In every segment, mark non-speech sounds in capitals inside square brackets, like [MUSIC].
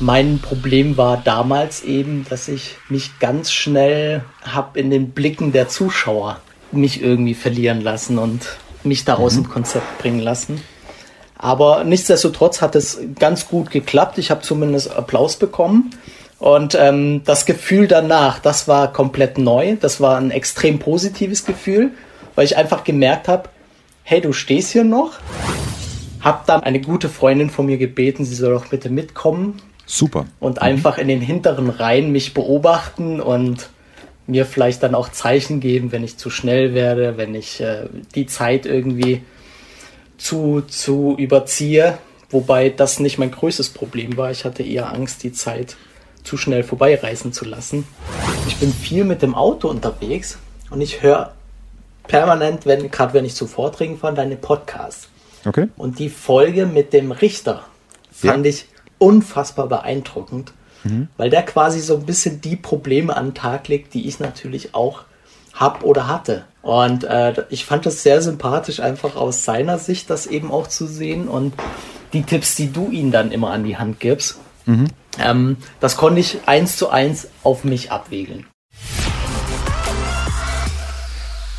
Mein Problem war damals eben, dass ich mich ganz schnell habe in den Blicken der Zuschauer mich irgendwie verlieren lassen und mich da aus mhm. dem Konzept bringen lassen. Aber nichtsdestotrotz hat es ganz gut geklappt. Ich habe zumindest Applaus bekommen. Und ähm, das Gefühl danach, das war komplett neu. Das war ein extrem positives Gefühl, weil ich einfach gemerkt habe, hey, du stehst hier noch. Hab dann eine gute Freundin von mir gebeten, sie soll doch bitte mitkommen. Super. Und einfach in den hinteren Reihen mich beobachten und mir vielleicht dann auch Zeichen geben, wenn ich zu schnell werde, wenn ich äh, die Zeit irgendwie zu, zu überziehe. Wobei das nicht mein größtes Problem war. Ich hatte eher Angst, die Zeit zu schnell vorbeireißen zu lassen. Ich bin viel mit dem Auto unterwegs und ich höre permanent, wenn, gerade wenn ich zu Vorträgen fahre, deine Podcasts. Okay. Und die Folge mit dem Richter fand ja. ich unfassbar beeindruckend, mhm. weil der quasi so ein bisschen die Probleme an den Tag legt, die ich natürlich auch habe oder hatte. Und äh, ich fand es sehr sympathisch, einfach aus seiner Sicht das eben auch zu sehen und die Tipps, die du ihm dann immer an die Hand gibst. Mhm. Ähm, das konnte ich eins zu eins auf mich abwägeln.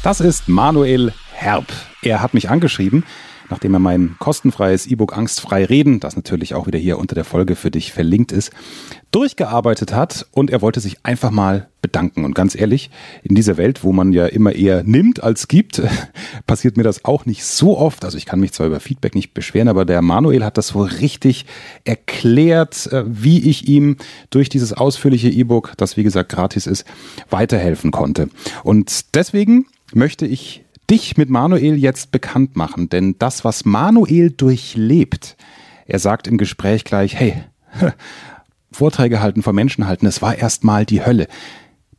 Das ist Manuel Herb. Er hat mich angeschrieben, nachdem er mein kostenfreies E-Book Angstfrei reden, das natürlich auch wieder hier unter der Folge für dich verlinkt ist, durchgearbeitet hat und er wollte sich einfach mal bedanken. Und ganz ehrlich, in dieser Welt, wo man ja immer eher nimmt als gibt, [LAUGHS] passiert mir das auch nicht so oft. Also ich kann mich zwar über Feedback nicht beschweren, aber der Manuel hat das so richtig erklärt, äh, wie ich ihm durch dieses ausführliche E-Book, das wie gesagt gratis ist, weiterhelfen konnte. Und deswegen möchte ich dich mit Manuel jetzt bekannt machen, denn das, was Manuel durchlebt, er sagt im Gespräch gleich, hey, [LAUGHS] Vorträge halten, vor Menschen halten, es war erstmal die Hölle.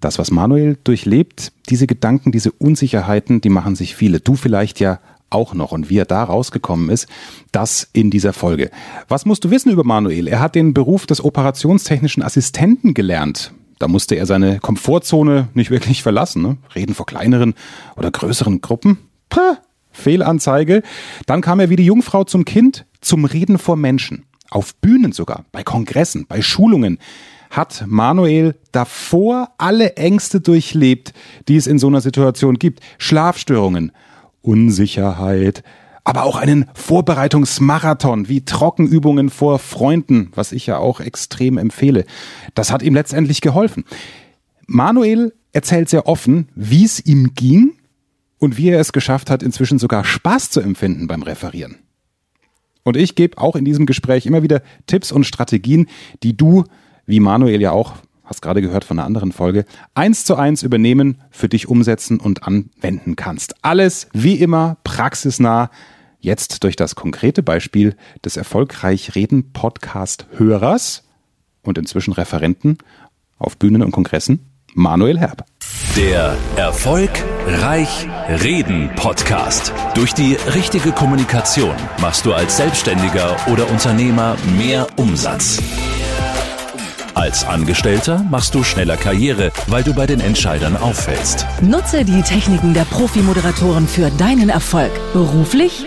Das, was Manuel durchlebt, diese Gedanken, diese Unsicherheiten, die machen sich viele. Du vielleicht ja auch noch. Und wie er da rausgekommen ist, das in dieser Folge. Was musst du wissen über Manuel? Er hat den Beruf des operationstechnischen Assistenten gelernt. Da musste er seine Komfortzone nicht wirklich verlassen. Ne? Reden vor kleineren oder größeren Gruppen. Puh, Fehlanzeige. Dann kam er wie die Jungfrau zum Kind zum Reden vor Menschen. Auf Bühnen sogar, bei Kongressen, bei Schulungen hat Manuel davor alle Ängste durchlebt, die es in so einer Situation gibt. Schlafstörungen, Unsicherheit, aber auch einen Vorbereitungsmarathon wie Trockenübungen vor Freunden, was ich ja auch extrem empfehle. Das hat ihm letztendlich geholfen. Manuel erzählt sehr offen, wie es ihm ging und wie er es geschafft hat, inzwischen sogar Spaß zu empfinden beim Referieren. Und ich gebe auch in diesem Gespräch immer wieder Tipps und Strategien, die du, wie Manuel ja auch, hast gerade gehört von einer anderen Folge, eins zu eins übernehmen, für dich umsetzen und anwenden kannst. Alles wie immer praxisnah, Jetzt durch das konkrete Beispiel des erfolgreich Reden Podcast Hörers und inzwischen Referenten auf Bühnen und Kongressen Manuel Herb. Der Erfolg Reich Reden Podcast. Durch die richtige Kommunikation machst du als Selbstständiger oder Unternehmer mehr Umsatz. Als Angestellter machst du schneller Karriere, weil du bei den Entscheidern auffällst. Nutze die Techniken der Profi-Moderatoren für deinen Erfolg, beruflich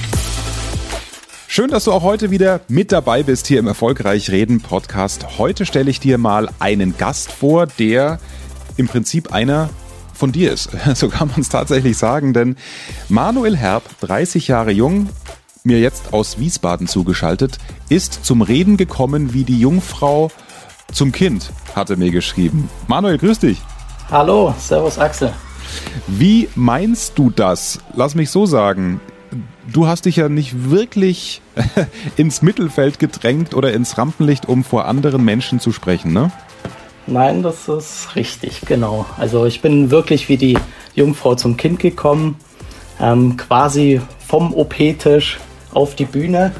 Schön, dass du auch heute wieder mit dabei bist hier im Erfolgreich Reden Podcast. Heute stelle ich dir mal einen Gast vor, der im Prinzip einer von dir ist. [LAUGHS] So kann man es tatsächlich sagen, denn Manuel Herb, 30 Jahre jung, mir jetzt aus Wiesbaden zugeschaltet, ist zum Reden gekommen wie die Jungfrau zum Kind, hatte mir geschrieben. Manuel, grüß dich. Hallo, Servus Axel. Wie meinst du das? Lass mich so sagen. Du hast dich ja nicht wirklich [LAUGHS] ins Mittelfeld gedrängt oder ins Rampenlicht, um vor anderen Menschen zu sprechen, ne? Nein, das ist richtig, genau. Also ich bin wirklich wie die Jungfrau zum Kind gekommen, ähm, quasi vom OP-Tisch auf die Bühne.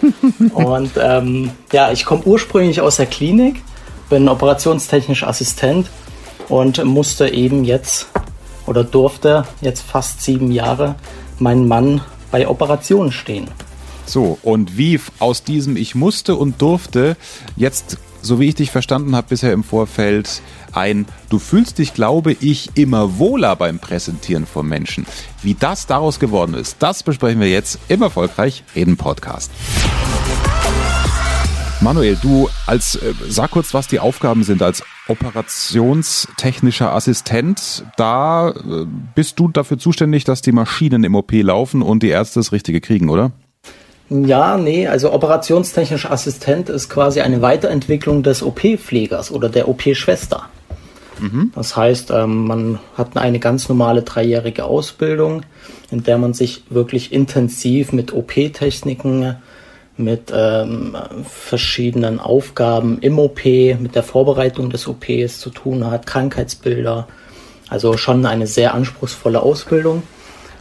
[LAUGHS] und ähm, ja, ich komme ursprünglich aus der Klinik, bin operationstechnisch Assistent und musste eben jetzt oder durfte jetzt fast sieben Jahre mein Mann bei Operationen stehen. So, und wie aus diesem Ich musste und durfte jetzt, so wie ich dich verstanden habe bisher im Vorfeld, ein Du fühlst dich, glaube ich, immer wohler beim Präsentieren von Menschen. Wie das daraus geworden ist, das besprechen wir jetzt im Erfolgreich Reden Podcast. Manuel, du als äh, sag kurz, was die Aufgaben sind als operationstechnischer Assistent. Da äh, bist du dafür zuständig, dass die Maschinen im OP laufen und die Ärzte das Richtige kriegen, oder? Ja, nee, also operationstechnischer Assistent ist quasi eine Weiterentwicklung des OP-Pflegers oder der OP-Schwester. Mhm. Das heißt, ähm, man hat eine ganz normale dreijährige Ausbildung, in der man sich wirklich intensiv mit OP-Techniken, mit ähm, verschiedenen Aufgaben im OP, mit der Vorbereitung des OPs zu tun hat, Krankheitsbilder. Also schon eine sehr anspruchsvolle Ausbildung.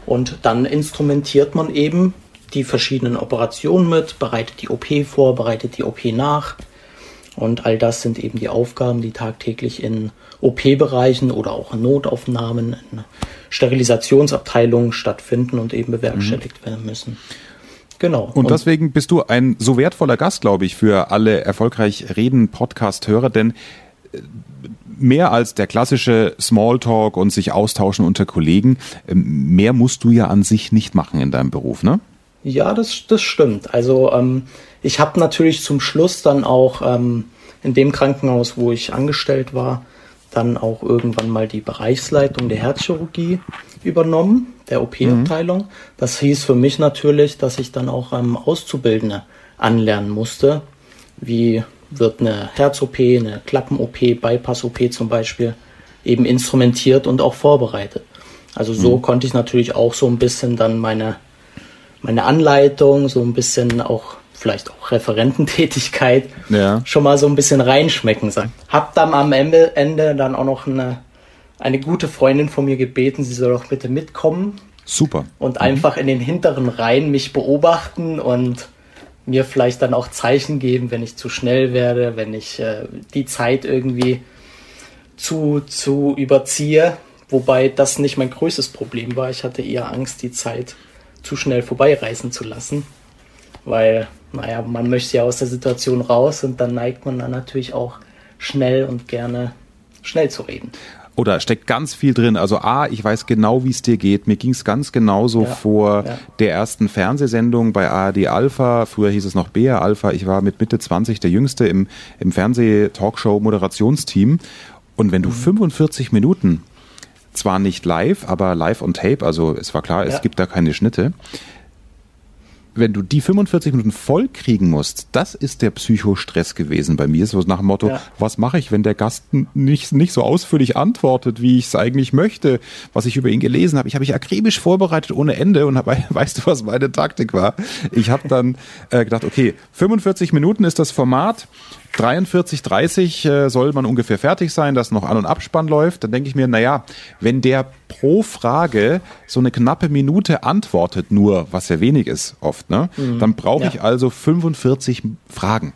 Und dann instrumentiert man eben die verschiedenen Operationen mit, bereitet die OP vor, bereitet die OP nach. Und all das sind eben die Aufgaben, die tagtäglich in OP-Bereichen oder auch in Notaufnahmen, in Sterilisationsabteilungen stattfinden und eben bewerkstelligt mhm. werden müssen. Genau. Und, deswegen bist du ein so wertvoller Gast, glaube ich, für alle erfolgreich reden Podcast-Hörer, denn äh, mehr als der klassische Smalltalk und sich austauschen unter Kollegen, ähm, mehr musst du ja an sich nicht machen in deinem Beruf, ne? Ja, das, das stimmt. Also ähm, ich habe natürlich zum Schluss dann auch ähm, in dem Krankenhaus, wo ich angestellt war, dann auch irgendwann mal die Bereichsleitung der Herzchirurgie übernommen, der OP-Abteilung. Mhm. Das hieß für mich natürlich, dass ich dann auch ähm, Auszubildende anlernen musste. Wie wird eine Herz-OP, eine Klappen-OP, Bypass-OP zum Beispiel eben instrumentiert und auch vorbereitet. Also so mhm. konnte ich natürlich auch so ein bisschen dann meine, meine Anleitung, so ein bisschen auch vielleicht auch Referententätigkeit ja. schon mal so ein bisschen reinschmecken sagen. Hab dann am Ende, Ende dann auch noch eine, eine gute Freundin von mir gebeten, sie soll doch bitte mitkommen. Super. Und mhm. einfach in den hinteren Reihen mich beobachten und mir vielleicht dann auch Zeichen geben, wenn ich zu schnell werde, wenn ich äh, die Zeit irgendwie zu, zu überziehe. Wobei das nicht mein größtes Problem war. Ich hatte eher Angst, die Zeit zu schnell vorbeireißen zu lassen. Weil naja, man möchte ja aus der Situation raus und dann neigt man dann natürlich auch schnell und gerne schnell zu reden. Oder steckt ganz viel drin. Also A, ich weiß genau, wie es dir geht. Mir ging es ganz genauso ja, vor ja. der ersten Fernsehsendung bei ARD Alpha. Früher hieß es noch BR Alpha. Ich war mit Mitte 20 der Jüngste im, im Fernseh-Talkshow-Moderationsteam. Und wenn du mhm. 45 Minuten, zwar nicht live, aber live on tape, also es war klar, ja. es gibt da keine Schnitte, wenn du die 45 Minuten voll kriegen musst, das ist der Psychostress gewesen bei mir. So nach dem Motto, ja. was mache ich, wenn der Gast nicht, nicht so ausführlich antwortet, wie ich es eigentlich möchte, was ich über ihn gelesen habe. Ich habe mich akribisch vorbereitet ohne Ende und hab, [LAUGHS] weißt du, was meine Taktik war? Ich habe dann äh, gedacht, okay, 45 Minuten ist das Format. 43, 30 äh, soll man ungefähr fertig sein, dass noch An- und Abspann läuft. Dann denke ich mir, naja, wenn der pro Frage so eine knappe Minute antwortet, nur, was ja wenig ist oft, ne? Mhm. dann brauche ja. ich also 45 Fragen.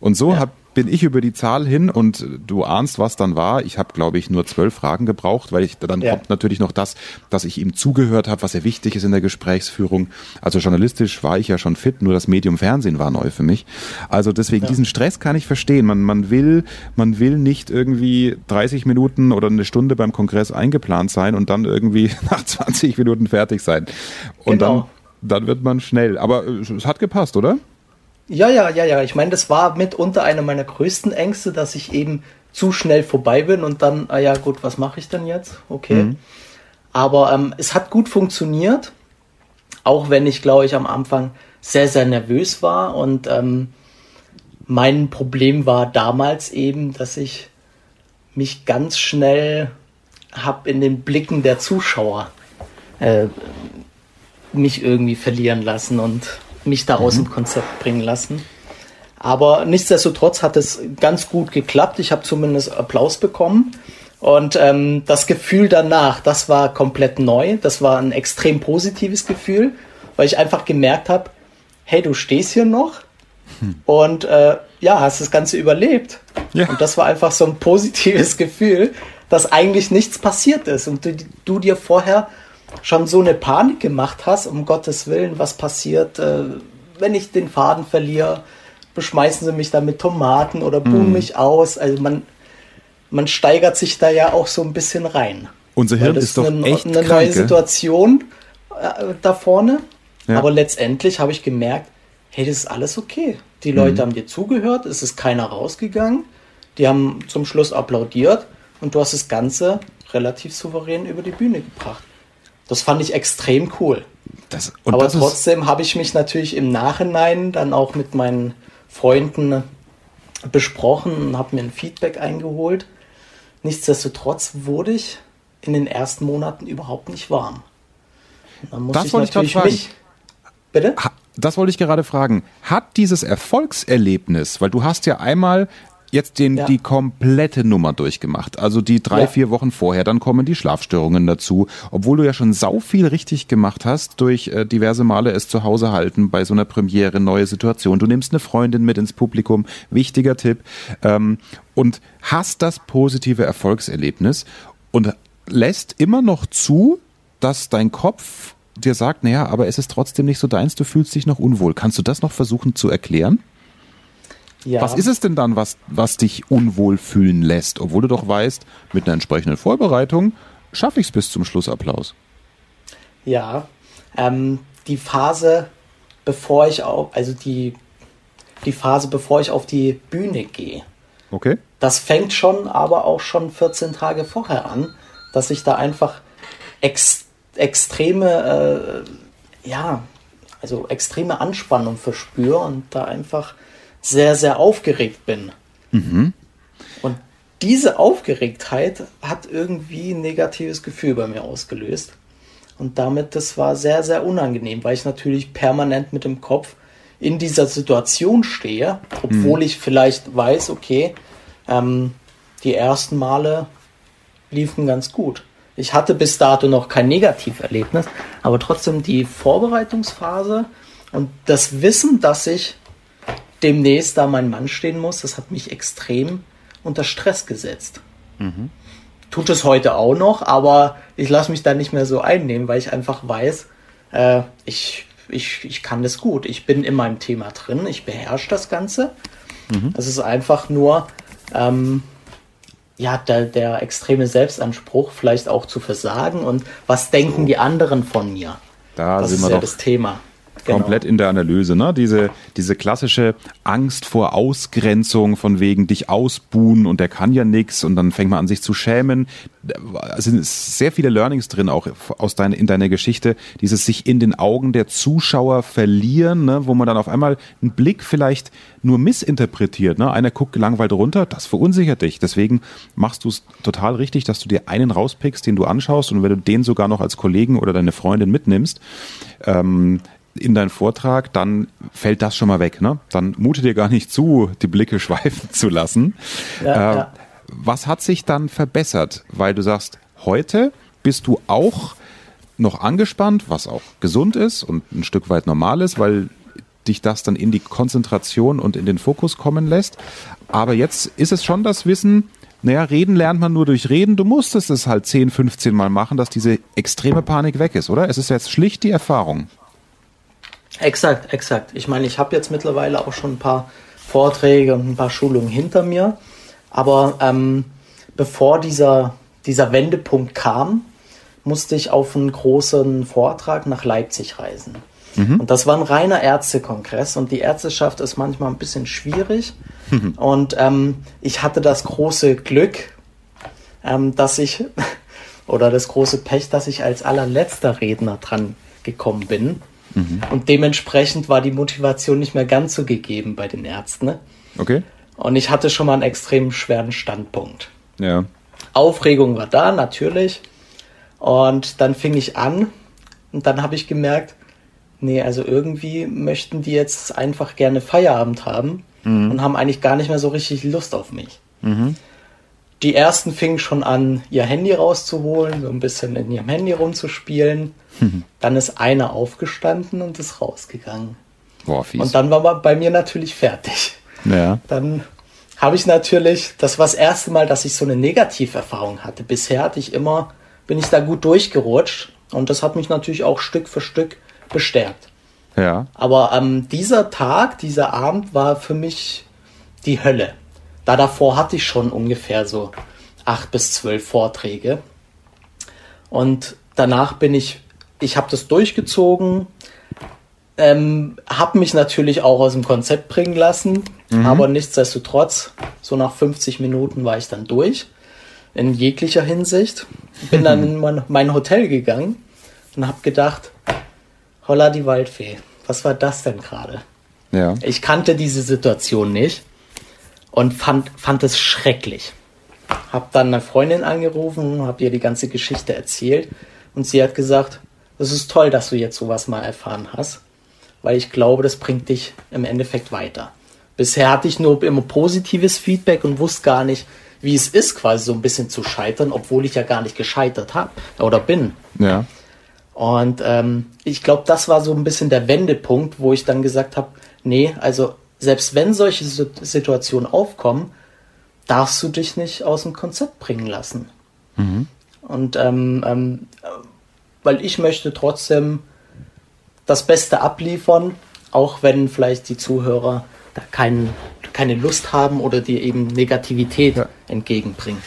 Und so ja. habe bin ich über die Zahl hin und du ahnst, was dann war. Ich habe, glaube ich, nur zwölf Fragen gebraucht, weil ich dann ja. kommt natürlich noch das, dass ich ihm zugehört habe, was ja wichtig ist in der Gesprächsführung. Also journalistisch war ich ja schon fit, nur das Medium Fernsehen war neu für mich. Also deswegen ja. diesen Stress kann ich verstehen. Man, man will, man will nicht irgendwie 30 Minuten oder eine Stunde beim Kongress eingeplant sein und dann irgendwie [LAUGHS] nach 20 Minuten fertig sein. Und genau. dann, dann wird man schnell. Aber es hat gepasst, oder? Ja, ja, ja, ja. Ich meine, das war mitunter eine meiner größten Ängste, dass ich eben zu schnell vorbei bin und dann, ah ja, gut, was mache ich denn jetzt? Okay. Mhm. Aber ähm, es hat gut funktioniert, auch wenn ich, glaube ich, am Anfang sehr, sehr nervös war. Und ähm, mein Problem war damals eben, dass ich mich ganz schnell habe in den Blicken der Zuschauer äh, mich irgendwie verlieren lassen und mich da aus mhm. dem Konzept bringen lassen. Aber nichtsdestotrotz hat es ganz gut geklappt. Ich habe zumindest Applaus bekommen. Und ähm, das Gefühl danach, das war komplett neu. Das war ein extrem positives Gefühl, weil ich einfach gemerkt habe, hey, du stehst hier noch hm. und äh, ja, hast das Ganze überlebt. Ja. Und das war einfach so ein positives [LAUGHS] Gefühl, dass eigentlich nichts passiert ist und du, du dir vorher schon so eine Panik gemacht hast, um Gottes Willen, was passiert, äh, wenn ich den Faden verliere, beschmeißen sie mich da mit Tomaten oder buhen mm. mich aus. Also man, man steigert sich da ja auch so ein bisschen rein. Unser Hirn ist doch eine, echt eine krank, neue? Situation äh, da vorne. Ja. Aber letztendlich habe ich gemerkt, hey, das ist alles okay. Die Leute Mhm. haben dir zugehört, es ist keiner rausgegangen. Die haben zum Schluss applaudiert und du hast das Ganze relativ souverän über die Bühne gebracht. Das fand ich extrem cool. Das, Aber trotzdem habe ich mich natürlich im Nachhinein dann auch mit meinen Freunden besprochen und habe mir ein Feedback eingeholt. Nichtsdestotrotz wurde ich in den ersten Monaten überhaupt nicht warm. Dann musste Das wollte ich grad natürlich fragen. mich. Bitte? Das wollte ich gerade fragen. Hat dieses Erfolgserlebnis, weil du hast ja einmal jetzt den, Ja. die komplette Nummer durchgemacht, also die drei, Ja. vier Wochen vorher, dann kommen die Schlafstörungen dazu, obwohl du ja schon sau viel richtig gemacht hast durch äh, diverse Male es zu Hause halten bei so einer Premiere, neue Situation. Du nimmst eine Freundin mit ins Publikum, wichtiger Tipp, ähm, und hast das positive Erfolgserlebnis und lässt immer noch zu, dass dein Kopf dir sagt, naja, aber es ist trotzdem nicht so deins, du fühlst dich noch unwohl. Kannst du das noch versuchen zu erklären? Ja. Was ist es denn dann, was, was dich unwohl fühlen lässt, obwohl du doch weißt, mit einer entsprechenden Vorbereitung schaffe ich es bis zum Schlussapplaus? Ja, ähm, die Phase, bevor ich auf, also die, die Phase, bevor ich auf die Bühne gehe, Okay? das fängt schon, aber auch schon 14 Tage vorher an, dass ich da einfach ex extreme, äh, ja, also extreme Anspannung verspüre und da einfach sehr, sehr aufgeregt bin. Und diese Aufgeregtheit hat irgendwie ein negatives Gefühl bei mir ausgelöst. Und damit, das war sehr, sehr unangenehm, weil ich natürlich permanent mit dem Kopf in dieser Situation stehe, obwohl ich vielleicht weiß, okay, ähm, die ersten Male liefen ganz gut. Ich hatte bis dato noch kein Negativerlebnis, aber trotzdem die Vorbereitungsphase und das Wissen, dass ich demnächst da mein Mann stehen muss, das hat mich extrem unter Stress gesetzt. Tut es heute auch noch, aber ich lasse mich da nicht mehr so einnehmen, weil ich einfach weiß, äh, ich, ich, ich kann das gut. Ich bin in meinem Thema drin, ich beherrsche das Ganze. Es ist einfach nur, ähm, ja, der, der extreme Selbstanspruch, vielleicht auch zu versagen und was denken die anderen von mir? Da das ist ja doch das Thema. Genau. komplett in der Analyse, ne? Diese, diese klassische Angst vor Ausgrenzung von wegen dich ausbuhen und der kann ja nix und dann fängt man an sich zu schämen. Es sind sehr viele Learnings drin, auch aus deiner, in deiner Geschichte. Dieses sich in den Augen der Zuschauer verlieren, ne? wo man dann auf einmal einen Blick vielleicht nur missinterpretiert. Ne? Einer guckt gelangweilt runter, das verunsichert dich. Deswegen machst du es total richtig, dass du dir einen rauspickst, den du anschaust und wenn du den sogar noch als Kollegen oder deine Freundin mitnimmst, ähm, in deinen Vortrag, dann fällt das schon mal weg. Ne? Dann mute dir gar nicht zu, die Blicke [LAUGHS] schweifen zu lassen. Ja, äh, ja. Was hat sich dann verbessert? Weil du sagst, heute bist du auch noch angespannt, was auch gesund ist und ein Stück weit normal ist, weil dich das dann in die Konzentration und in den Fokus kommen lässt. Aber jetzt ist es schon das Wissen, naja, reden lernt man nur durch Reden. Du musstest es halt 10, 15 Mal machen, dass diese extreme Panik weg ist, oder? Es ist jetzt schlicht die Erfahrung. Exakt, exakt. Ich meine, ich habe jetzt mittlerweile auch schon ein paar Vorträge und ein paar Schulungen hinter mir. Aber ähm, bevor dieser, dieser Wendepunkt kam, musste ich auf einen großen Vortrag nach Leipzig reisen. Und das war ein reiner Ärztekongress und die Ärzteschaft ist manchmal ein bisschen schwierig. Und ähm, ich hatte das große Glück, ähm, dass ich, [LAUGHS] oder das große Pech, dass ich als allerletzter Redner dran gekommen bin. Und dementsprechend war die Motivation nicht mehr ganz so gegeben bei den Ärzten. Ne? Okay? Und ich hatte schon mal einen extrem schweren Standpunkt. Ja. Aufregung war da, natürlich. Und dann fing ich an und dann habe ich gemerkt, nee, also irgendwie möchten die jetzt einfach gerne Feierabend haben und haben eigentlich gar nicht mehr so richtig Lust auf mich. Die ersten fingen schon an, ihr Handy rauszuholen, so ein bisschen in ihrem Handy rumzuspielen. Dann ist einer aufgestanden und ist rausgegangen. Boah, fies. Und dann war man bei mir natürlich fertig. ja. Dann habe ich natürlich, das war das erste Mal, dass ich so eine Negativerfahrung hatte. Bisher hatte ich immer, bin ich da gut durchgerutscht und das hat mich natürlich auch Stück für Stück bestärkt. Ja. Aber ähm, dieser Tag, dieser Abend war für mich die Hölle. Da davor hatte ich schon ungefähr so acht bis zwölf Vorträge. Und danach bin ich, ich habe das durchgezogen, ähm, habe mich natürlich auch aus dem Konzept bringen lassen, mhm. aber nichtsdestotrotz, so nach 50 Minuten war ich dann durch, in jeglicher Hinsicht. Bin dann [LAUGHS] in mein, mein Hotel gegangen und habe gedacht, holla die Waldfee, was war das denn gerade? Ja. Ich kannte diese Situation nicht und fand, fand es schrecklich. Hab dann eine Freundin angerufen, hab ihr die ganze Geschichte erzählt und sie hat gesagt, es ist toll, dass du jetzt sowas mal erfahren hast weil ich glaube, das bringt dich im Endeffekt weiter. Bisher hatte ich nur immer positives Feedback und wusste gar nicht, wie es ist, quasi so ein bisschen zu scheitern, obwohl ich ja gar nicht gescheitert habe oder bin. Ja. Und ähm, ich glaube, das war so ein bisschen der Wendepunkt, wo ich dann gesagt habe, nee, also selbst wenn solche Situationen aufkommen, darfst du dich nicht aus dem Konzept bringen lassen. Mhm. Und ähm, ähm, weil ich möchte trotzdem das Beste abliefern, auch wenn vielleicht die Zuhörer da kein, keine Lust haben oder dir eben Negativität ja. entgegenbringen.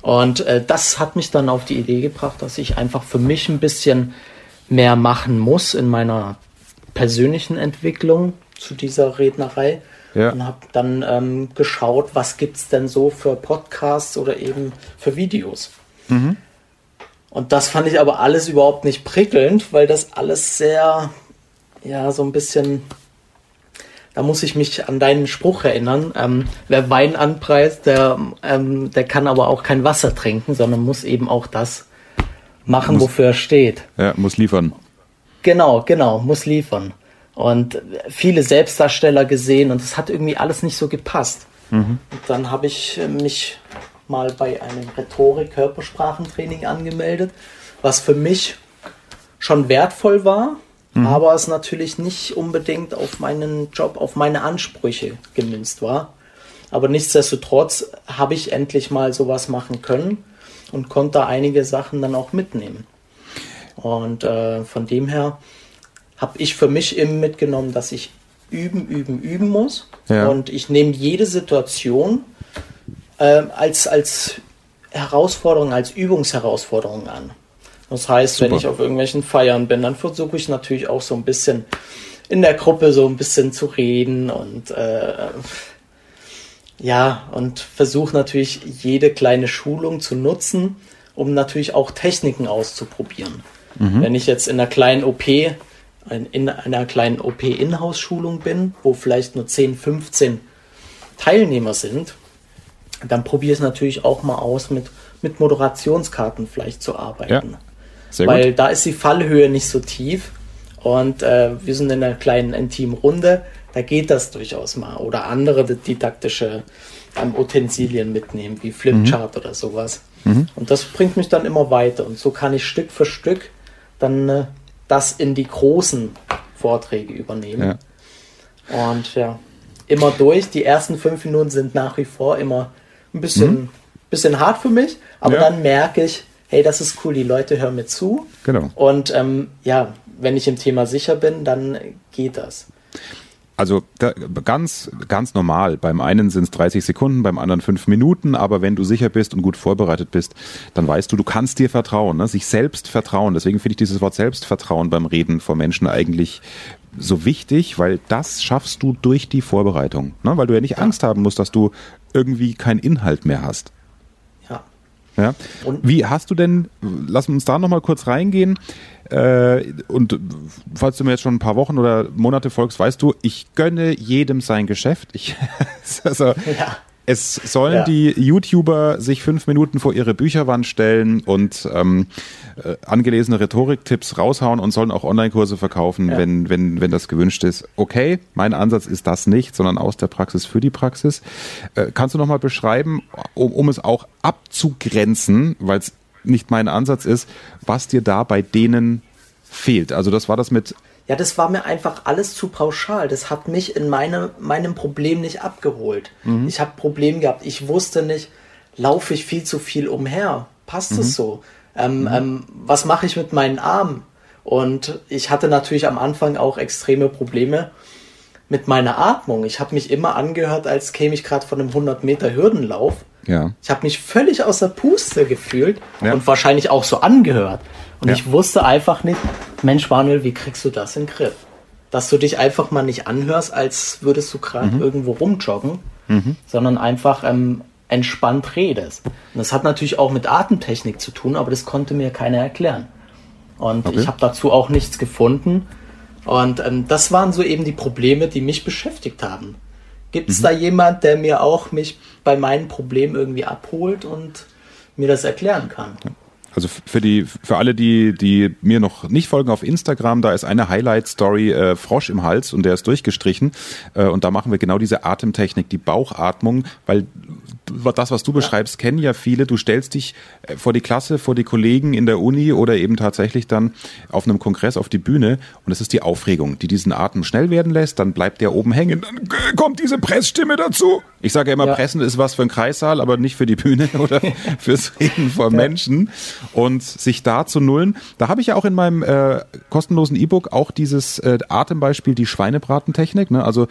Und äh, das hat mich dann auf die Idee gebracht, dass ich einfach für mich ein bisschen mehr machen muss in meiner persönlichen Entwicklung zu dieser Rednerei. Ja. Und habe dann ähm, geschaut, was gibt es denn so für Podcasts oder eben für Videos. Mhm. Und das fand ich aber alles überhaupt nicht prickelnd, weil das alles sehr, ja, so ein bisschen, da muss ich mich an deinen Spruch erinnern. Ähm, wer Wein anpreist, der, ähm, der kann aber auch kein Wasser trinken, sondern muss eben auch das machen, muss, wofür er steht. Ja, muss liefern. Genau, genau, muss liefern. Und viele Selbstdarsteller gesehen und es hat irgendwie alles nicht so gepasst. Mhm. Dann habe ich mich mal bei einem Rhetorik-Körpersprachentraining angemeldet, was für mich schon wertvoll war, mhm. aber es natürlich nicht unbedingt auf meinen Job, auf meine Ansprüche gemünzt war. Aber nichtsdestotrotz habe ich endlich mal sowas machen können und konnte einige Sachen dann auch mitnehmen. Und äh, von dem her habe ich für mich eben mitgenommen, dass ich üben, üben, üben muss. Ja. Und ich nehme jede Situation äh, als, als Herausforderung, als Übungsherausforderung an. Das heißt, Super. wenn ich auf irgendwelchen Feiern bin, dann versuche ich natürlich auch so ein bisschen in der Gruppe so ein bisschen zu reden und äh, ja, und versuche natürlich jede kleine Schulung zu nutzen, um natürlich auch Techniken auszuprobieren. Mhm. Wenn ich jetzt in einer kleinen OP, in einer kleinen OP-Inhouse-Schulung bin, wo vielleicht nur 10, 15 Teilnehmer sind, dann probiere es natürlich auch mal aus, mit, mit Moderationskarten vielleicht zu arbeiten. Ja, Weil gut. da ist die Fallhöhe nicht so tief und äh, wir sind in einer kleinen intimen Runde, da geht das durchaus mal. Oder andere didaktische ähm, Utensilien mitnehmen, wie Flipchart mhm. oder sowas. Mhm. Und das bringt mich dann immer weiter. Und so kann ich Stück für Stück dann äh, das in die großen Vorträge übernehmen. Ja. Und ja, immer durch. Die ersten fünf Minuten sind nach wie vor immer ein bisschen, mhm. bisschen hart für mich, aber ja. dann merke ich, hey, das ist cool, die Leute hören mir zu. Genau. Und ähm, ja, wenn ich im Thema sicher bin, dann geht das. Also ganz, ganz normal. Beim einen sind es 30 Sekunden, beim anderen fünf Minuten, aber wenn du sicher bist und gut vorbereitet bist, dann weißt du, du kannst dir vertrauen, ne? sich selbst vertrauen. Deswegen finde ich dieses Wort Selbstvertrauen beim Reden vor Menschen eigentlich so wichtig, weil das schaffst du durch die Vorbereitung. Ne? Weil du ja nicht ja. Angst haben musst, dass du irgendwie keinen Inhalt mehr hast. Ja. Wie hast du denn, lass uns da nochmal kurz reingehen. Äh, und falls du mir jetzt schon ein paar Wochen oder Monate folgst, weißt du, ich gönne jedem sein Geschäft. Ich, [LAUGHS] also, ja. Es sollen ja. die YouTuber sich fünf Minuten vor ihre Bücherwand stellen und ähm, äh, angelesene Rhetoriktipps raushauen und sollen auch Online-Kurse verkaufen, ja. wenn, wenn, wenn das gewünscht ist. Okay, mein Ansatz ist das nicht, sondern aus der Praxis für die Praxis. Äh, kannst du nochmal beschreiben, um, um es auch abzugrenzen, weil es nicht mein Ansatz ist, was dir da bei denen fehlt? Also das war das mit ja, das war mir einfach alles zu pauschal. Das hat mich in meine, meinem Problem nicht abgeholt. Mhm. Ich habe Problem gehabt. Ich wusste nicht, laufe ich viel zu viel umher? Passt mhm. es so? Ähm, mhm. ähm, was mache ich mit meinen Armen? Und ich hatte natürlich am Anfang auch extreme Probleme mit meiner Atmung. Ich habe mich immer angehört, als käme ich gerade von einem 100 Meter Hürdenlauf. Ja. Ich habe mich völlig aus der Puste gefühlt ja. und wahrscheinlich auch so angehört. Und ja. ich wusste einfach nicht, Mensch Manuel, wie kriegst du das in den Griff? Dass du dich einfach mal nicht anhörst, als würdest du gerade mhm. irgendwo rumjoggen, mhm. sondern einfach ähm, entspannt redest. Und das hat natürlich auch mit Atemtechnik zu tun, aber das konnte mir keiner erklären. Und okay. ich habe dazu auch nichts gefunden. Und ähm, das waren so eben die Probleme, die mich beschäftigt haben. Gibt es mhm. da jemand, der mir auch mich bei meinen Problemen irgendwie abholt und mir das erklären kann? Also für die, für alle, die, die mir noch nicht folgen auf Instagram, da ist eine Highlight-Story äh, Frosch im Hals und der ist durchgestrichen. Äh, und da machen wir genau diese Atemtechnik, die Bauchatmung, weil das, was du beschreibst, kennen ja viele. Du stellst dich äh, vor die Klasse, vor die Kollegen in der Uni oder eben tatsächlich dann auf einem Kongress auf die Bühne und es ist die Aufregung, die diesen Atem schnell werden lässt. Dann bleibt der oben hängen, dann kommt diese Pressstimme dazu. Ich sage ja immer, ja. Pressen ist was für einen Kreissaal, aber nicht für die Bühne [LAUGHS] oder [LAUGHS] fürs Reden vor. Menschen. Und sich da zu nullen, da habe ich ja auch in meinem äh, kostenlosen E-Book auch dieses äh, Atembeispiel, die Schweinebratentechnik. Ne? Also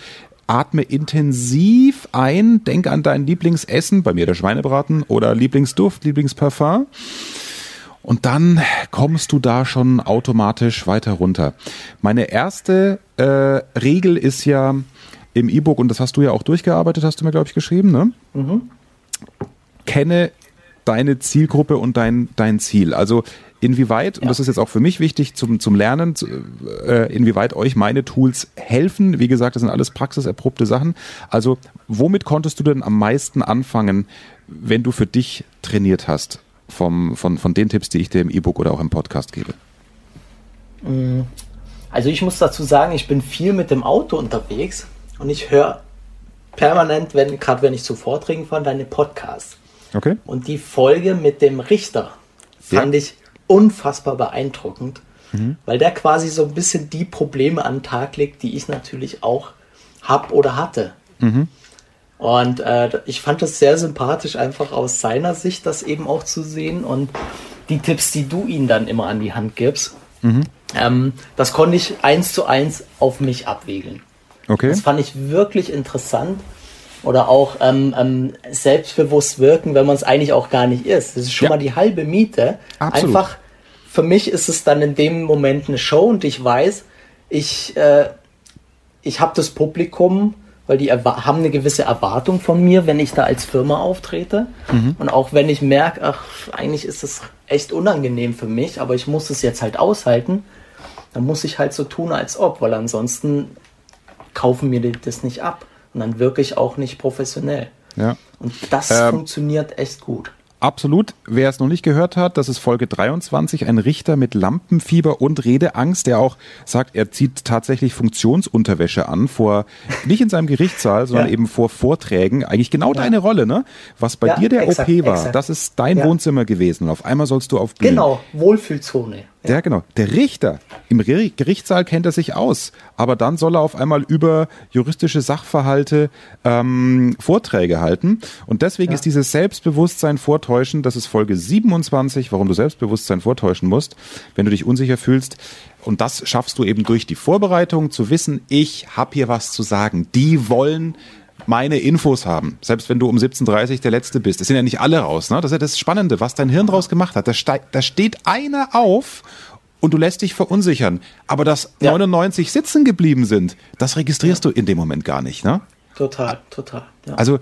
atme intensiv ein, denk an dein Lieblingsessen, bei mir der Schweinebraten oder Lieblingsduft, Lieblingsparfum. Und dann kommst du da schon automatisch weiter runter. Meine erste äh, Regel ist ja im E-Book, und das hast du ja auch durchgearbeitet, hast du mir, glaube ich, geschrieben, ne? Mhm. Kenne deine Zielgruppe und dein, dein Ziel. Also inwieweit, ja. und das ist jetzt auch für mich wichtig zum, zum Lernen, äh, inwieweit euch meine Tools helfen. Wie gesagt, das sind alles praxiserprobte Sachen. Also, womit konntest du denn am meisten anfangen, wenn du für dich trainiert hast, vom, von, von den Tipps, die ich dir im E-Book oder auch im Podcast gebe? Mm, also, ich muss dazu sagen, ich bin viel mit dem Auto unterwegs und ich höre permanent, wenn, gerade wenn ich zu Vorträgen fahre, deine Podcasts. Okay. Und die Folge mit dem Richter fand ja. ich unfassbar beeindruckend, mhm. weil der quasi so ein bisschen die Probleme an den Tag legt, die ich natürlich auch habe oder hatte. Mhm. Und äh, ich fand das sehr sympathisch, einfach aus seiner Sicht das eben auch zu sehen und die Tipps, die du ihm dann immer an die Hand gibst, mhm. ähm, das konnte ich eins zu eins auf mich abwägeln. Okay. Das fand ich wirklich interessant. Oder auch ähm, ähm, selbstbewusst wirken, wenn man es eigentlich auch gar nicht ist. Das ist schon ja. mal die halbe Miete. Absolut. Einfach für mich ist es dann in dem Moment eine Show und ich weiß, ich, äh, ich habe das Publikum, weil die haben eine gewisse Erwartung von mir, wenn ich da als Firma auftrete. Mhm. Und auch wenn ich merke, ach, eigentlich ist das echt unangenehm für mich, aber ich muss es jetzt halt aushalten, dann muss ich halt so tun, als ob, weil ansonsten kaufen mir das nicht ab. Und dann wirke ich auch nicht professionell. Ja. Und das ähm, funktioniert echt gut. Absolut. Wer es noch nicht gehört hat, das ist Folge 23, ein Richter mit Lampenfieber und Redeangst, der auch sagt, er zieht tatsächlich Funktionsunterwäsche an vor, nicht in seinem Gerichtssaal, sondern ja. eben vor Vorträgen. Eigentlich genau ja. deine Rolle, ne? Was bei ja, dir der exakt, OP war, exakt. das ist dein Wohnzimmer gewesen. Und auf einmal sollst du auf Bühnen. Genau, Wohlfühlzone. Ja. ja, genau. Der Richter im Gerichtssaal kennt er sich aus, aber dann soll er auf einmal über juristische Sachverhalte ähm, Vorträge halten. Und deswegen ja. ist dieses Selbstbewusstsein vortäuschen, das ist Folge 27, warum du Selbstbewusstsein vortäuschen musst, wenn du dich unsicher fühlst. Und das schaffst du eben durch die Vorbereitung zu wissen, ich habe hier was zu sagen. Die wollen meine Infos haben. Selbst wenn du um 17.30 Uhr der Letzte bist. Das sind ja nicht alle raus. Ne? Das ist ja das Spannende, was dein Hirn draus gemacht hat. Da, da steht einer auf und du lässt dich verunsichern. Aber dass ja. 99 sitzen geblieben sind, das registrierst ja. du in dem Moment gar nicht. Ne? Total, total. Ja. Also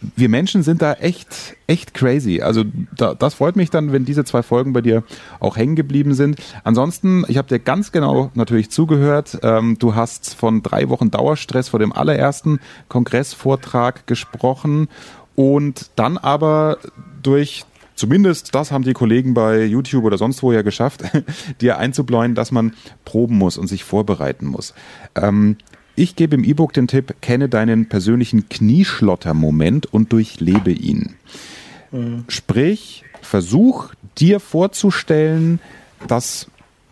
wir Menschen sind da echt, echt crazy. Also da, das freut mich dann, wenn diese zwei Folgen bei dir auch hängen geblieben sind. Ansonsten, ich habe dir ganz genau natürlich zugehört. Ähm, du hast von drei Wochen Dauerstress vor dem allerersten Kongressvortrag gesprochen und dann aber durch Zumindest das haben die Kollegen bei YouTube oder sonst wo ja geschafft, [LAUGHS] dir einzubläuen, dass man proben muss und sich vorbereiten muss. Ähm, ich gebe im E-Book den Tipp, kenne deinen persönlichen Knieschlotter-Moment und durchlebe ihn. Mhm. Sprich, versuch dir vorzustellen, dass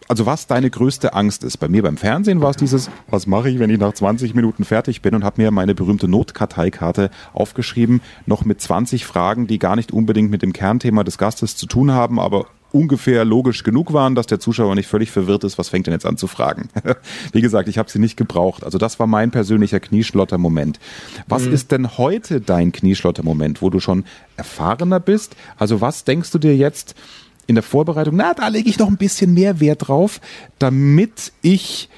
also was deine größte Angst ist. Bei mir beim Fernsehen war es dieses, was mache ich, wenn ich nach 20 Minuten fertig bin und habe mir meine berühmte Notkarteikarte aufgeschrieben, noch mit 20 Fragen, die gar nicht unbedingt mit dem Kernthema des Gastes zu tun haben, aber ungefähr logisch genug waren, dass der Zuschauer nicht völlig verwirrt ist, was fängt denn jetzt an zu fragen. [LAUGHS] Wie gesagt, ich habe sie nicht gebraucht. Also das war mein persönlicher Knieschlotter-Moment. Was mhm. ist denn heute dein Knieschlotter-Moment, wo du schon erfahrener bist? Also was denkst du dir jetzt, in der Vorbereitung, na, da lege ich noch ein bisschen mehr Wert drauf, damit ich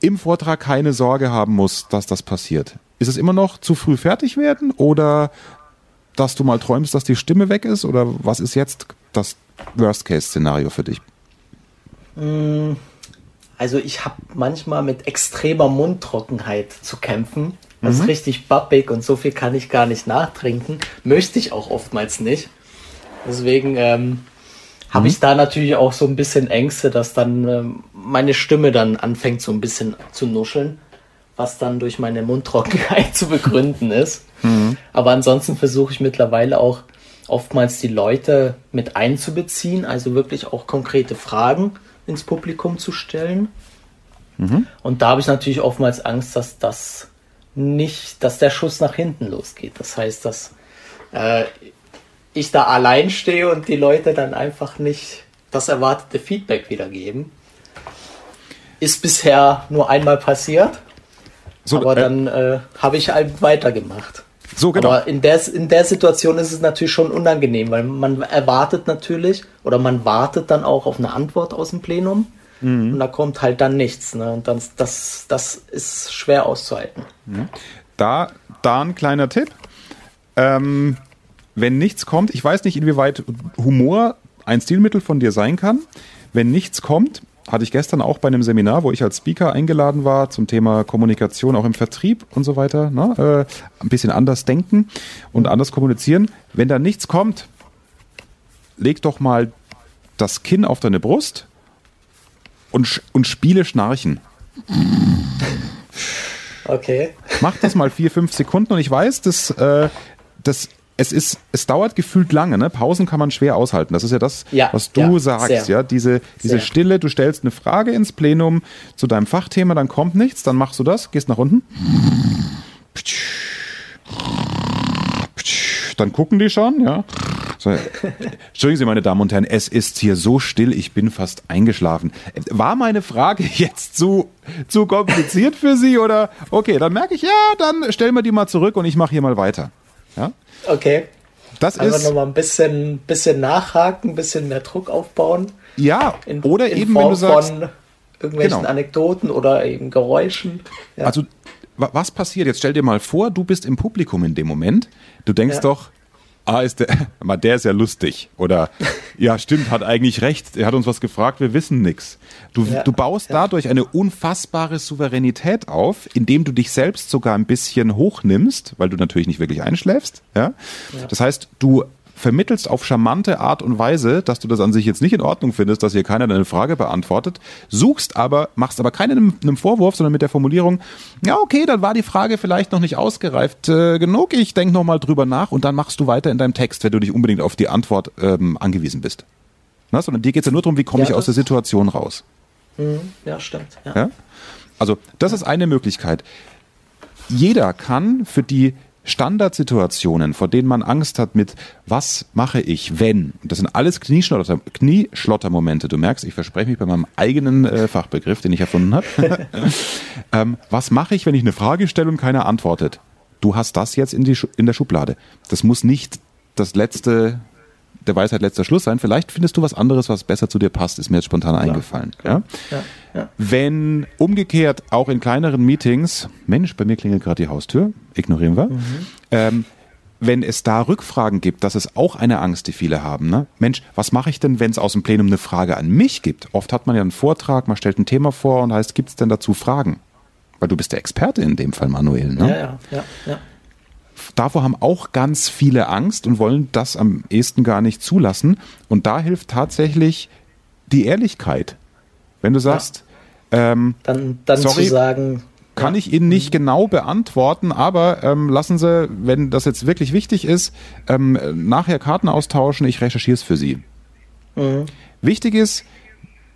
im Vortrag keine Sorge haben muss, dass das passiert. Ist es immer noch zu früh fertig werden oder dass du mal träumst, dass die Stimme weg ist oder was ist jetzt das Worst-Case-Szenario für dich? Mm, also ich habe manchmal mit extremer Mundtrockenheit zu kämpfen. Das mhm. ist richtig bappig und so viel kann ich gar nicht nachtrinken. Möchte ich auch oftmals nicht. Deswegen ähm, habe ich mhm. da natürlich auch so ein bisschen Ängste, dass dann ähm, meine Stimme dann anfängt so ein bisschen zu nuscheln, was dann durch meine Mundtrockenheit [LAUGHS] zu begründen ist. Mhm. Aber ansonsten versuche ich mittlerweile auch oftmals die Leute mit einzubeziehen, also wirklich auch konkrete Fragen ins Publikum zu stellen. Mhm. Und da habe ich natürlich oftmals Angst, dass das nicht, dass der Schuss nach hinten losgeht. Das heißt, dass äh, ich da allein stehe und die Leute dann einfach nicht das erwartete Feedback wiedergeben. Ist bisher nur einmal passiert, so, aber äh, dann äh, habe ich halt weitergemacht. So, genau. Aber in der, in der Situation ist es natürlich schon unangenehm, weil man erwartet natürlich oder man wartet dann auch auf eine Antwort aus dem Plenum mhm. und da kommt halt dann nichts. Ne? Und dann, das, das ist schwer auszuhalten. Mhm. Da, da ein kleiner Tipp. Ähm, wenn nichts kommt, ich weiß nicht, inwieweit Humor ein Stilmittel von dir sein kann. Wenn nichts kommt, hatte ich gestern auch bei einem Seminar, wo ich als Speaker eingeladen war zum Thema Kommunikation auch im Vertrieb und so weiter, ne? äh, ein bisschen anders denken und anders kommunizieren. Wenn da nichts kommt, leg doch mal das Kinn auf deine Brust und, und spiele Schnarchen. Okay. Mach das mal vier, fünf Sekunden und ich weiß, dass äh, das es ist, es dauert gefühlt lange, ne? Pausen kann man schwer aushalten. Das ist ja das, ja, was du ja, sagst, sehr. ja. Diese, diese Stille, du stellst eine Frage ins Plenum zu deinem Fachthema, dann kommt nichts, dann machst du das, gehst nach unten. Dann gucken die schon, ja. So, Entschuldigen Sie, meine Damen und Herren, es ist hier so still, ich bin fast eingeschlafen. War meine Frage jetzt zu, zu kompliziert für Sie oder? Okay, dann merke ich, ja, dann stellen wir die mal zurück und ich mache hier mal weiter. Ja? Okay. Das Einfach ist nochmal ein bisschen, bisschen nachhaken, ein bisschen mehr Druck aufbauen. Ja, in, oder in eben, Form wenn du sagst. Von irgendwelchen genau. Anekdoten oder eben Geräuschen. Ja. Also, was passiert? Jetzt stell dir mal vor, du bist im Publikum in dem Moment. Du denkst ja. doch, ah, ist der, [LAUGHS] mal der ist ja lustig. Oder, [LAUGHS] ja, stimmt, hat eigentlich recht. Er hat uns was gefragt, wir wissen nichts. Du, ja, du baust ja. dadurch eine unfassbare Souveränität auf, indem du dich selbst sogar ein bisschen hochnimmst, weil du natürlich nicht wirklich einschläfst. Ja? ja. Das heißt, du vermittelst auf charmante Art und Weise, dass du das an sich jetzt nicht in Ordnung findest, dass hier keiner deine Frage beantwortet, suchst aber, machst aber keinen einem Vorwurf, sondern mit der Formulierung, ja, okay, dann war die Frage vielleicht noch nicht ausgereift äh, genug, ich denke nochmal drüber nach und dann machst du weiter in deinem Text, wenn du dich unbedingt auf die Antwort ähm, angewiesen bist. Na, sondern dir geht es ja nur darum, wie komme ja, ich aus der Situation raus. Mhm. Ja, stimmt. Ja. ja? Also, das ist eine Möglichkeit. Jeder kann für die Standardsituationen, vor denen man Angst hat mit, was mache ich, wenn? Das sind alles Knieschlotter, Knieschlottermomente. Du merkst, ich verspreche mich bei meinem eigenen äh, Fachbegriff, den ich erfunden habe. [LAUGHS] ähm, was mache ich, wenn ich eine Frage stelle und keiner antwortet? Du hast das jetzt in, die, in der Schublade. Das muss nicht das letzte der Weisheit letzter Schluss sein. Vielleicht findest du was anderes, was besser zu dir passt, ist mir jetzt spontan klar, eingefallen. Klar. Ja? Ja, Wenn umgekehrt auch in kleineren Meetings, Mensch, bei mir klingelt gerade die Haustür, ignorieren wir. Mhm. Ähm, wenn es da Rückfragen gibt, das ist auch eine Angst, die viele haben. Ne? Mensch, was mache ich denn, wenn es aus dem Plenum eine Frage an mich gibt? Oft hat man ja einen Vortrag, man stellt ein Thema vor und heißt, gibt es denn dazu Fragen? Weil du bist der Experte in dem Fall, Manuel. Ne? Ja, ja, ja, ja davor haben auch ganz viele Angst und wollen das am ehesten gar nicht zulassen. Und da hilft tatsächlich die Ehrlichkeit. Wenn du sagst, ja. ähm, dann, dann sorry, zu sagen, kann ich Ihnen nicht genau beantworten, aber ähm, lassen Sie, wenn das jetzt wirklich wichtig ist, ähm, nachher Karten austauschen, ich recherchiere es für Sie. Mhm. Wichtig ist,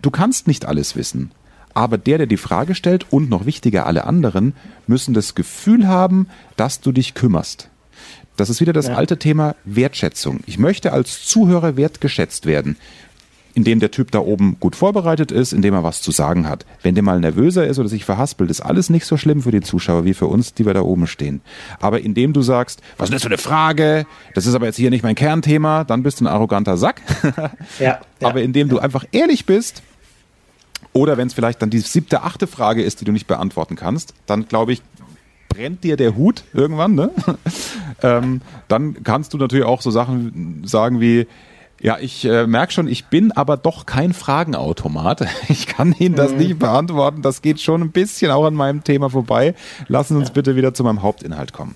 du kannst nicht alles wissen. Aber der, der die Frage stellt und noch wichtiger alle anderen, müssen das Gefühl haben, dass du dich kümmerst. Das ist wieder das ja. alte Thema Wertschätzung. Ich möchte als Zuhörer wertgeschätzt werden indem der Typ da oben gut vorbereitet ist, indem er was zu sagen hat. Wenn der mal nervöser ist oder sich verhaspelt, ist alles nicht so schlimm für die Zuschauer wie für uns, die wir da oben stehen. Aber indem du sagst, was ist das für eine Frage? Das ist aber jetzt hier nicht mein Kernthema, dann bist du ein arroganter Sack. ja, [LAUGHS] ja, aber indem du einfach ehrlich bist, oder wenn es vielleicht dann die siebte, achte Frage ist, die du nicht beantworten kannst, dann glaube ich, brennt dir der Hut irgendwann, ne? [LAUGHS] ähm, dann kannst du natürlich auch so Sachen sagen wie, ja, ich äh, merke schon, ich bin aber doch kein Fragenautomat. [LAUGHS] Ich kann Ihnen das mhm. nicht beantworten. Das geht schon ein bisschen auch an meinem Thema vorbei. Lassen Sie uns ja. bitte wieder zu meinem Hauptinhalt kommen.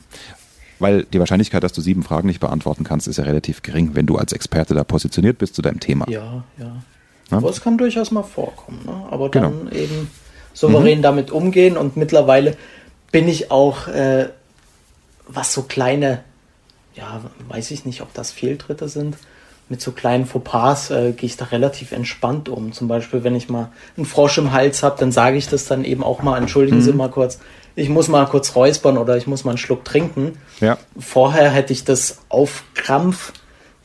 Weil die Wahrscheinlichkeit, dass du sieben Fragen nicht beantworten kannst, ist ja relativ gering, wenn du als Experte da positioniert bist zu deinem Thema. Ja, ja. Ja? Aber es kann durchaus mal vorkommen. Ne? Aber dann genau. eben souverän mhm. damit umgehen. Und mittlerweile bin ich auch, äh, was so kleine, ja, weiß ich nicht, ob das Fehltritte sind, mit so kleinen Fauxpas äh, gehe ich da relativ entspannt um. Zum Beispiel, wenn ich mal einen Frosch im Hals habe, dann sage ich das dann eben auch mal, entschuldigen mhm. Sie mal kurz, ich muss mal kurz räuspern oder ich muss mal einen Schluck trinken. Ja. Vorher hätte ich das auf Krampf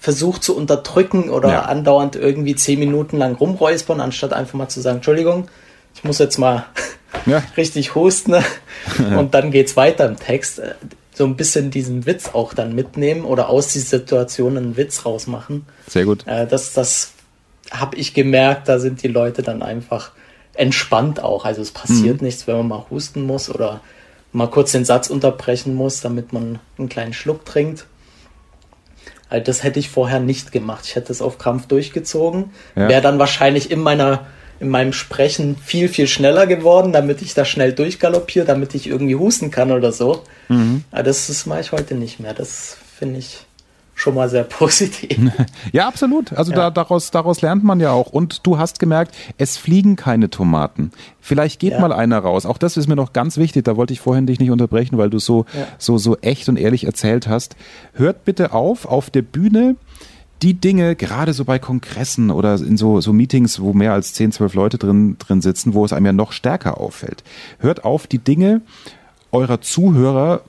versucht zu unterdrücken oder ja. andauernd irgendwie zehn Minuten lang rumräuspern, anstatt einfach mal zu sagen, Entschuldigung, ich muss jetzt mal [LAUGHS] ja. richtig husten [LAUGHS] und dann geht's weiter im Text so ein bisschen diesen Witz auch dann mitnehmen oder aus dieser Situation einen Witz rausmachen. Sehr gut. Äh, das das habe ich gemerkt, da sind die Leute dann einfach entspannt auch. Also es passiert mhm. nichts, wenn man mal husten muss oder mal kurz den Satz unterbrechen muss, damit man einen kleinen Schluck trinkt. Also das hätte ich vorher nicht gemacht. Ich hätte es auf Krampf durchgezogen. Ja. Wäre dann wahrscheinlich in meiner in meinem Sprechen viel, viel schneller geworden, damit ich da schnell durchgaloppiere, damit ich irgendwie husten kann oder so. Mhm. Aber das, das mache ich heute nicht mehr. Das finde ich schon mal sehr [LAUGHS] positiv. Ja, absolut. Also ja. Da, daraus, daraus lernt man ja auch. Und du hast gemerkt, es fliegen keine Tomaten. Vielleicht geht ja. mal einer raus. Auch das ist mir noch ganz wichtig. Da wollte ich vorhin dich nicht unterbrechen, weil du so, ja. so, so echt und ehrlich erzählt hast. Hört bitte auf, auf der Bühne die Dinge, gerade so bei Kongressen oder in so, so Meetings, wo mehr als 10, 12 Leute drin, drin sitzen, wo es einem ja noch stärker auffällt. Hört auf, die Dinge eurer Zuhörer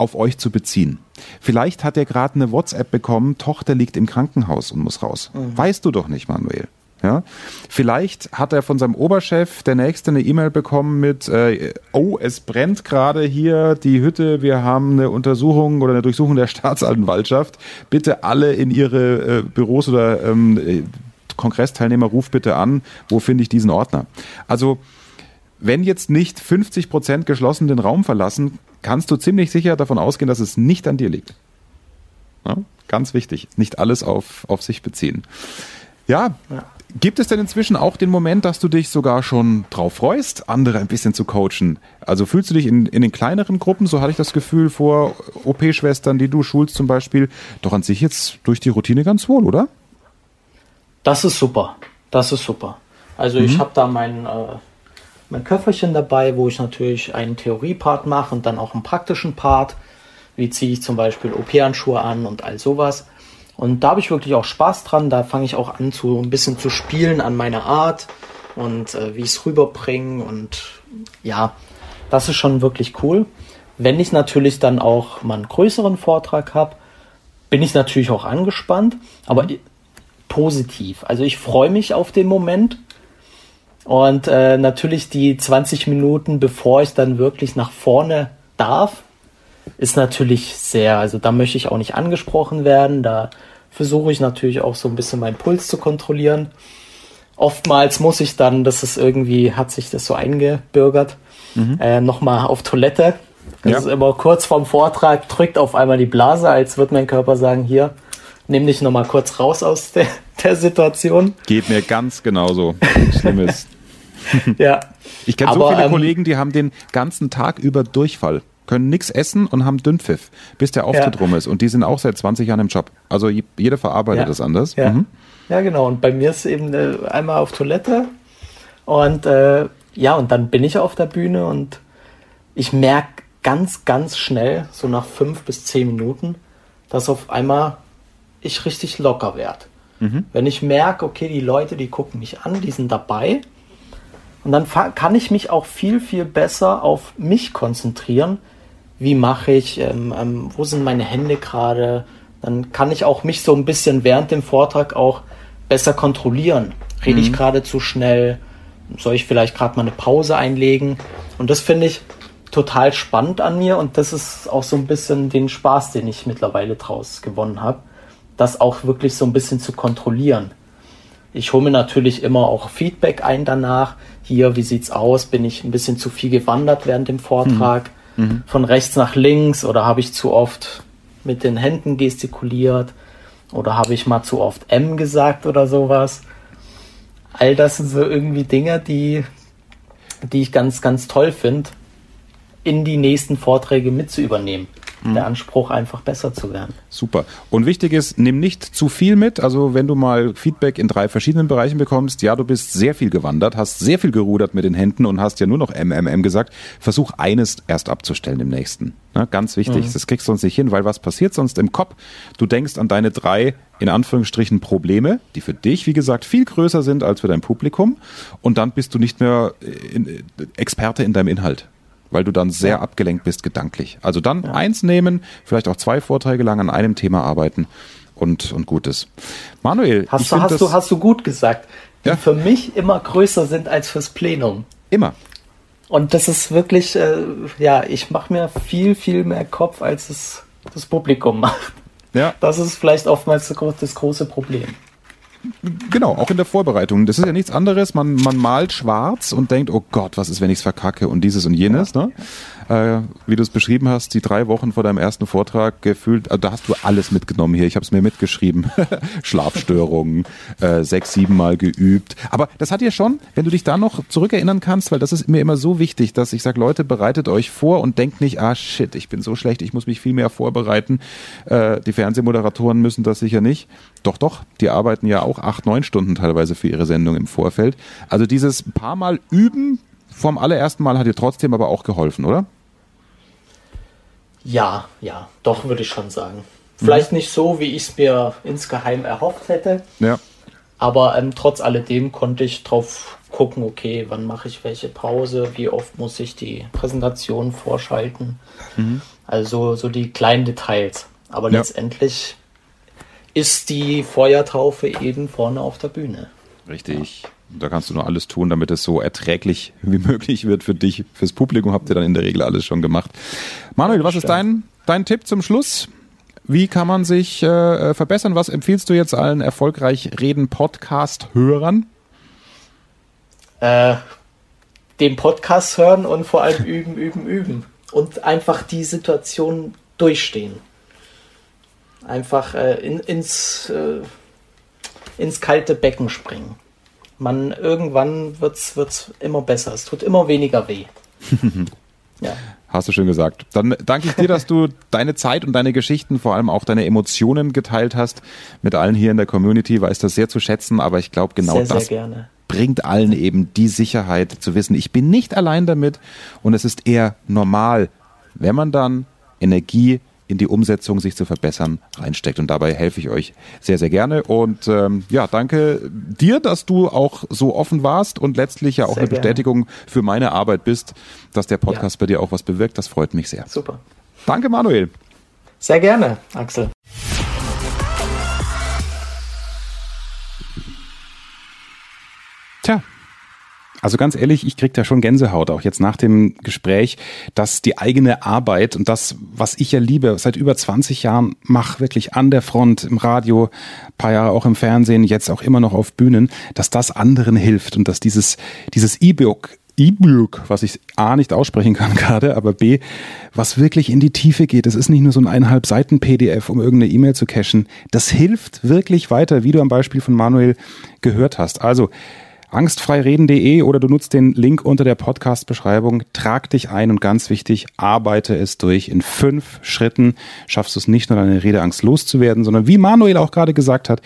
auf euch zu beziehen. Vielleicht hat er gerade eine WhatsApp bekommen, Tochter liegt im Krankenhaus und muss raus. Mhm. Weißt du doch nicht, Manuel. Ja? Vielleicht hat er von seinem Oberchef der nächste eine E-Mail bekommen mit, äh, oh, es brennt gerade hier die Hütte, wir haben eine Untersuchung oder eine Durchsuchung der [LAUGHS] Staatsanwaltschaft. Bitte alle in ihre äh, Büros oder ähm, äh, Kongressteilnehmer, ruf bitte an, wo finde ich diesen Ordner? Also, wenn jetzt nicht 50 Prozent geschlossen den Raum verlassen, kannst du ziemlich sicher davon ausgehen, dass es nicht an dir liegt. Ja? Ganz wichtig, nicht alles auf, auf sich beziehen. Ja, ja, Gibt es denn inzwischen auch den Moment, dass du dich sogar schon drauf freust, andere ein bisschen zu coachen? Also fühlst du dich in, in den kleineren Gruppen, so hatte ich das Gefühl vor OP-Schwestern, die du schulst zum Beispiel, doch an sich jetzt durch die Routine ganz wohl, oder? Das ist super. Das ist super. Also mhm. ich habe da mein, äh, mein Köfferchen dabei, wo ich natürlich einen Theoriepart mache und dann auch einen praktischen Part. Wie ziehe ich zum Beispiel OP-Handschuhe an und all sowas. Und da habe ich wirklich auch Spaß dran. Da fange ich auch an, zu ein bisschen zu spielen an meiner Art und äh, wie ich es rüberbringe. Und ja, das ist schon wirklich cool. Wenn ich natürlich dann auch mal einen größeren Vortrag habe, bin ich natürlich auch angespannt, aber mhm. positiv. Also ich freue mich auf den Moment. Und äh, natürlich die 20 Minuten, bevor ich dann wirklich nach vorne darf, ist natürlich sehr, also da möchte ich auch nicht angesprochen werden, da versuche ich natürlich auch so ein bisschen meinen Puls zu kontrollieren. Oftmals muss ich dann, das ist irgendwie, hat sich das so eingebürgert, mhm. äh, nochmal auf Toilette. Das ja. ist immer kurz vorm Vortrag, drückt auf einmal die Blase, als würde mein Körper sagen, hier, nimm dich nochmal kurz raus aus der, der Situation. Geht mir ganz genauso. Schlimmes. [LAUGHS] ja. Ich kenne so viele ähm, Kollegen, die haben den ganzen Tag über Durchfall können nichts essen und haben Dünnpfiff, bis der Auftritt ja. rum ist. Und die sind auch seit 20 Jahren im Job. Also jeder verarbeitet ja. das anders. Ja. Mhm. ja, genau. Und bei mir ist eben äh, einmal auf Toilette und äh, ja, und dann bin ich auf der Bühne und ich merke ganz, ganz schnell, so nach fünf bis zehn Minuten, dass auf einmal ich richtig locker werde. Mhm. Wenn ich merke, okay, die Leute, die gucken mich an, die sind dabei. Und dann kann ich mich auch viel, viel besser auf mich konzentrieren. Wie mache ich, ähm, ähm, wo sind meine Hände gerade? Dann kann ich auch mich so ein bisschen während dem Vortrag auch besser kontrollieren. Rede mhm. ich gerade zu schnell? Soll ich vielleicht gerade mal eine Pause einlegen? Und das finde ich total spannend an mir und das ist auch so ein bisschen den Spaß, den ich mittlerweile draus gewonnen habe, das auch wirklich so ein bisschen zu kontrollieren. Ich hole mir natürlich immer auch Feedback ein danach. Hier, wie sieht's aus? Bin ich ein bisschen zu viel gewandert während dem Vortrag? Mhm. mhm. Von rechts nach links oder habe ich zu oft mit den Händen gestikuliert? Oder habe ich mal zu oft M gesagt oder sowas? All das sind so irgendwie Dinge, die, die ich ganz, ganz toll finde, in die nächsten Vorträge mit zu übernehmen. Mhm. Der Anspruch, einfach besser zu werden. Super. Und wichtig ist, nimm nicht zu viel mit. Also wenn du mal Feedback in drei verschiedenen Bereichen bekommst, ja, du bist sehr viel gewandert, hast sehr viel gerudert mit den Händen und hast ja nur noch MMM gesagt, versuch eines erst abzustellen im nächsten. Na, ganz wichtig. Mhm. Das kriegst du uns nicht hin, weil was passiert sonst im Kopf? Du denkst an deine drei, in Anführungsstrichen, Probleme, die für dich, wie gesagt, viel größer sind als für dein Publikum. Und dann bist du nicht mehr äh, Experte in deinem Inhalt weil du dann sehr abgelenkt bist gedanklich. Also dann ja. eins nehmen, vielleicht auch zwei Vorträge lang an einem Thema arbeiten und, und gut ist. Manuel, hast, du, hast, du, hast du gut gesagt, die ja? für mich immer größer sind als fürs Plenum. Immer. Und das ist wirklich, äh, ja, ich mache mir viel, viel mehr Kopf, als es das Publikum macht. Ja. Das ist vielleicht oftmals das große Problem. Genau, auch in der Vorbereitung. Das ist ja nichts anderes. Man, man malt schwarz und denkt, oh Gott, was ist, wenn ich es verkacke und dieses und jenes. Ne? Äh, wie du es beschrieben hast, die drei Wochen vor deinem ersten Vortrag gefühlt, also da hast du alles mitgenommen hier. Ich habe es mir mitgeschrieben. [LAUGHS] Schlafstörungen, äh, sechs, sieben Mal geübt. Aber das hat dir schon, wenn du dich da noch zurückerinnern kannst, weil das ist mir immer so wichtig, dass ich sage, Leute, bereitet euch vor und denkt nicht, ah shit, ich bin so schlecht, ich muss mich viel mehr vorbereiten. Äh, die Fernsehmoderatoren müssen das sicher nicht. Doch, doch, die arbeiten ja auch acht, neun Stunden teilweise für ihre Sendung im Vorfeld. Also dieses paar Mal üben vom allerersten Mal hat dir trotzdem aber auch geholfen, oder? Ja, ja, doch würde ich schon sagen. Vielleicht mhm. nicht so, wie ich es mir insgeheim erhofft hätte. Ja. Aber ähm, trotz alledem konnte ich drauf gucken, okay, wann mache ich welche Pause, wie oft muss ich die Präsentation vorschalten. Mhm. Also so die kleinen Details. Aber ja. letztendlich ist die Feuertaufe eben vorne auf der Bühne. Richtig. Ja. Da kannst du nur alles tun, damit es so erträglich wie möglich wird für dich. Fürs Publikum habt ihr dann in der Regel alles schon gemacht. Manuel, was ist dein, dein Tipp zum Schluss? Wie kann man sich äh, verbessern? Was empfiehlst du jetzt allen erfolgreich Reden Podcast-Hörern? Äh, den Podcast hören und vor allem üben, üben, üben. Und einfach die Situation durchstehen. Einfach äh, in, ins, äh, ins kalte Becken springen man irgendwann wird es immer besser. Es tut immer weniger weh. [LAUGHS] ja. Hast du schön gesagt. Dann danke ich dir, dass du deine Zeit und deine Geschichten, vor allem auch deine Emotionen geteilt hast mit allen hier in der Community. Weiß das sehr zu schätzen, aber ich glaube genau sehr, das sehr bringt allen eben die Sicherheit zu wissen, ich bin nicht allein damit und es ist eher normal, wenn man dann Energie in die Umsetzung, sich zu verbessern, reinsteckt. Und dabei helfe ich euch sehr, sehr gerne. Und ähm, ja, danke dir, dass du auch so offen warst und letztlich ja auch sehr eine gerne. Bestätigung für meine Arbeit bist, dass der Podcast ja. bei dir auch was bewirkt. Das freut mich sehr. Super. Danke, Manuel. Sehr gerne, Axel. Tja, also ganz ehrlich, ich krieg da schon Gänsehaut, auch jetzt nach dem Gespräch, dass die eigene Arbeit und das, was ich ja liebe, seit über 20 Jahren mache, wirklich an der Front, im Radio, paar Jahre auch im Fernsehen, jetzt auch immer noch auf Bühnen, dass das anderen hilft und dass dieses, dieses E-Book E-Book, was ich A nicht aussprechen kann [LAUGHS] gerade, aber B, was wirklich in die Tiefe geht. Es ist nicht nur so ein eineinhalb Seiten PDF, um irgendeine E-Mail zu cachen. Das hilft wirklich weiter, wie du am Beispiel von Manuel gehört hast. Also, angstfreireden.de oder du nutzt den Link unter der Podcast-Beschreibung. Trag dich ein und ganz wichtig, arbeite es durch. In fünf Schritten schaffst du es nicht nur deine Redeangst loszuwerden, sondern wie Manuel auch gerade gesagt hat,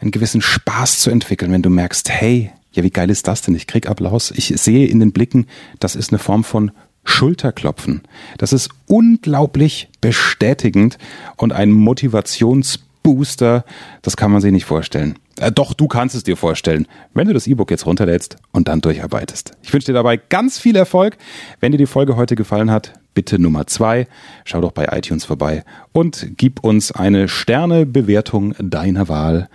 einen gewissen Spaß zu entwickeln, wenn du merkst, hey, ja, wie geil ist das denn? Ich krieg Applaus. Ich sehe in den Blicken, das ist eine Form von Schulterklopfen. Das ist unglaublich bestätigend und ein Motivations Booster, das kann man sich nicht vorstellen. Äh, doch, du kannst es dir vorstellen, wenn du das E-Book jetzt runterlädst und dann durcharbeitest. Ich wünsche dir dabei ganz viel Erfolg. Wenn dir die Folge heute gefallen hat, bitte Nummer zwei, schau doch bei iTunes vorbei und gib uns eine Sternebewertung deiner Wahl.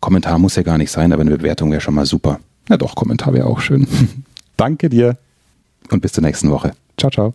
Kommentar muss ja gar nicht sein, aber eine Bewertung wäre schon mal super. Na doch, Kommentar wäre auch schön. [LAUGHS] Danke dir und bis zur nächsten Woche. Ciao, ciao.